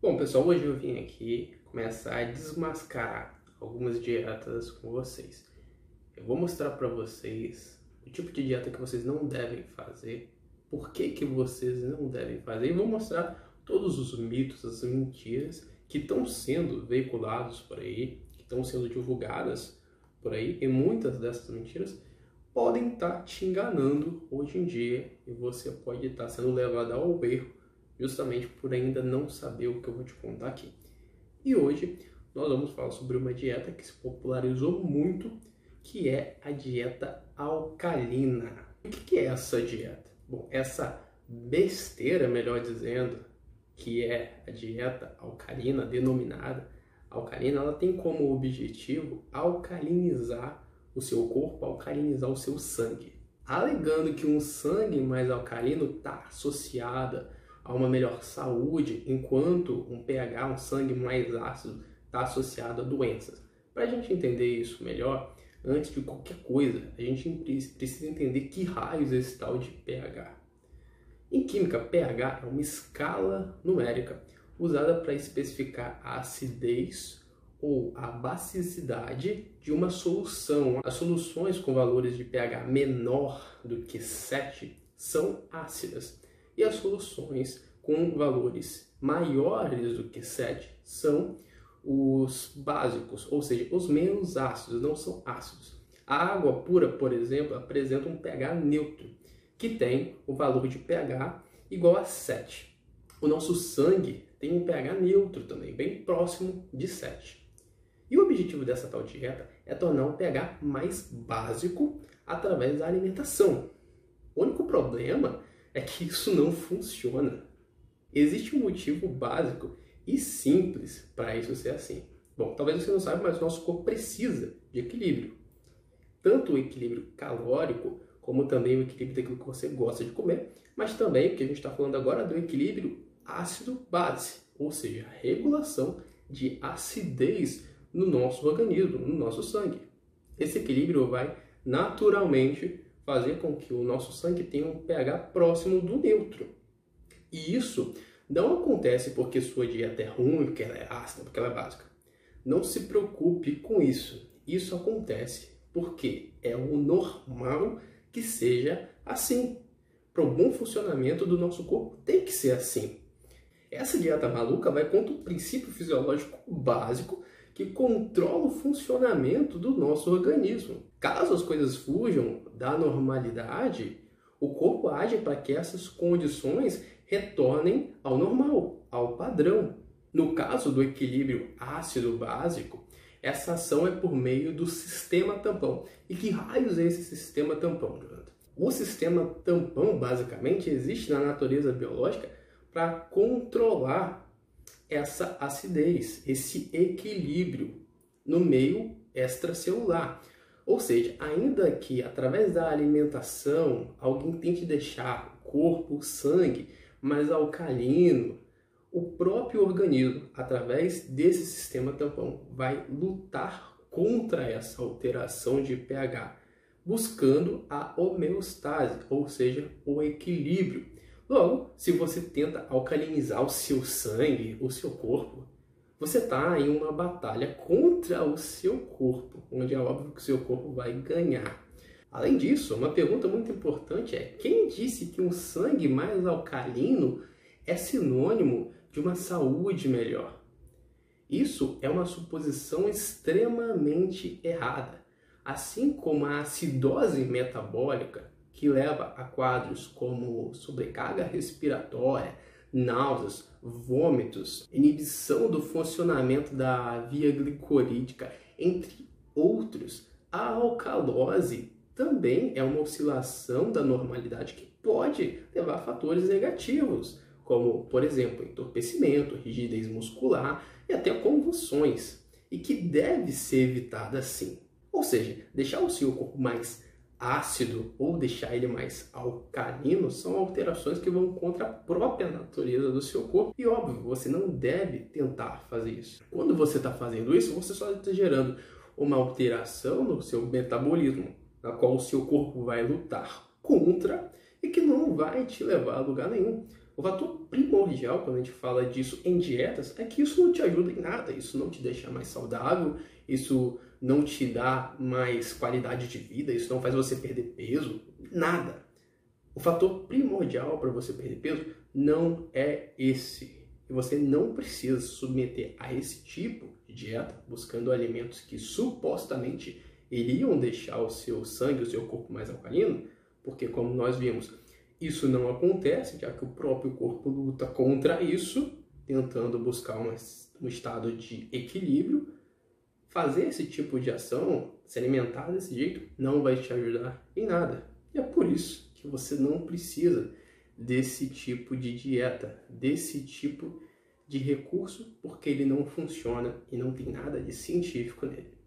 Bom, pessoal, hoje eu vim aqui começar a desmascarar algumas dietas com vocês. Eu vou mostrar para vocês o tipo de dieta que vocês não devem fazer, por que, que vocês não devem fazer, e vou mostrar todos os mitos, as mentiras que estão sendo veiculados por aí, que estão sendo divulgadas por aí, e muitas dessas mentiras podem estar tá te enganando hoje em dia e você pode estar tá sendo levado ao erro justamente por ainda não saber o que eu vou te contar aqui. E hoje nós vamos falar sobre uma dieta que se popularizou muito, que é a dieta alcalina. O que é essa dieta? Bom, essa besteira, melhor dizendo, que é a dieta alcalina, denominada alcalina, ela tem como objetivo alcalinizar o seu corpo, alcalinizar o seu sangue. Alegando que um sangue mais alcalino está associado a uma melhor saúde, enquanto um pH, um sangue mais ácido, está associado a doenças. Para a gente entender isso melhor, antes de qualquer coisa, a gente precisa entender que raios é esse tal de pH. Em química, pH é uma escala numérica usada para especificar a acidez ou a basicidade de uma solução. As soluções com valores de pH menor do que 7 são ácidas e as soluções com valores maiores do que 7 são os básicos, ou seja, os menos ácidos, não são ácidos. A água pura, por exemplo, apresenta um pH neutro, que tem o valor de pH igual a 7. O nosso sangue tem um pH neutro também, bem próximo de 7. E o objetivo dessa tal dieta é tornar o pH mais básico através da alimentação. O único problema é que isso não funciona. Existe um motivo básico e simples para isso ser assim. Bom, talvez você não saiba, mas o nosso corpo precisa de equilíbrio. Tanto o equilíbrio calórico, como também o equilíbrio daquilo que você gosta de comer, mas também, porque a gente está falando agora do equilíbrio ácido-base, ou seja, a regulação de acidez no nosso organismo, no nosso sangue. Esse equilíbrio vai naturalmente fazer com que o nosso sangue tenha um pH próximo do neutro. E isso não acontece porque sua dieta é ruim, porque ela é ácida, porque ela é básica. Não se preocupe com isso. Isso acontece porque é o normal que seja assim. Para o bom funcionamento do nosso corpo, tem que ser assim. Essa dieta maluca vai contra o princípio fisiológico básico que controla o funcionamento do nosso organismo. Caso as coisas fujam da normalidade, o corpo age para que essas condições retornem ao normal, ao padrão. No caso do equilíbrio ácido básico, essa ação é por meio do sistema tampão. E que raios é esse sistema tampão, Jonathan? O sistema tampão, basicamente, existe na natureza biológica para controlar essa acidez, esse equilíbrio no meio extracelular. Ou seja, ainda que através da alimentação alguém tente deixar o corpo, o sangue mais alcalino, o próprio organismo, através desse sistema tampão, vai lutar contra essa alteração de pH, buscando a homeostase, ou seja, o equilíbrio. Logo, se você tenta alcalinizar o seu sangue, o seu corpo, você está em uma batalha contra o seu corpo, onde é óbvio que o seu corpo vai ganhar. Além disso, uma pergunta muito importante é: quem disse que um sangue mais alcalino é sinônimo de uma saúde melhor? Isso é uma suposição extremamente errada. Assim como a acidose metabólica que leva a quadros como sobrecarga respiratória, náuseas, vômitos, inibição do funcionamento da via glicorídica, entre outros. A alcalose também é uma oscilação da normalidade que pode levar a fatores negativos, como, por exemplo, entorpecimento, rigidez muscular e até convulsões, e que deve ser evitada sim. Ou seja, deixar o seu corpo mais ácido ou deixar ele mais alcalino são alterações que vão contra a própria natureza do seu corpo. E óbvio, você não deve tentar fazer isso. Quando você está fazendo isso, você só está gerando uma alteração no seu metabolismo, na qual o seu corpo vai lutar contra e que não vai te levar a lugar nenhum. O fator primordial quando a gente fala disso em dietas é que isso não te ajuda em nada, isso não te deixa mais saudável, isso não te dá mais qualidade de vida, isso não faz você perder peso, nada. O fator primordial para você perder peso não é esse. E você não precisa se submeter a esse tipo de dieta, buscando alimentos que supostamente iriam deixar o seu sangue, o seu corpo mais alcalino, porque como nós vimos, isso não acontece, já que o próprio corpo luta contra isso, tentando buscar um estado de equilíbrio. Fazer esse tipo de ação, se alimentar desse jeito, não vai te ajudar em nada. E é por isso que você não precisa desse tipo de dieta, desse tipo de recurso, porque ele não funciona e não tem nada de científico nele.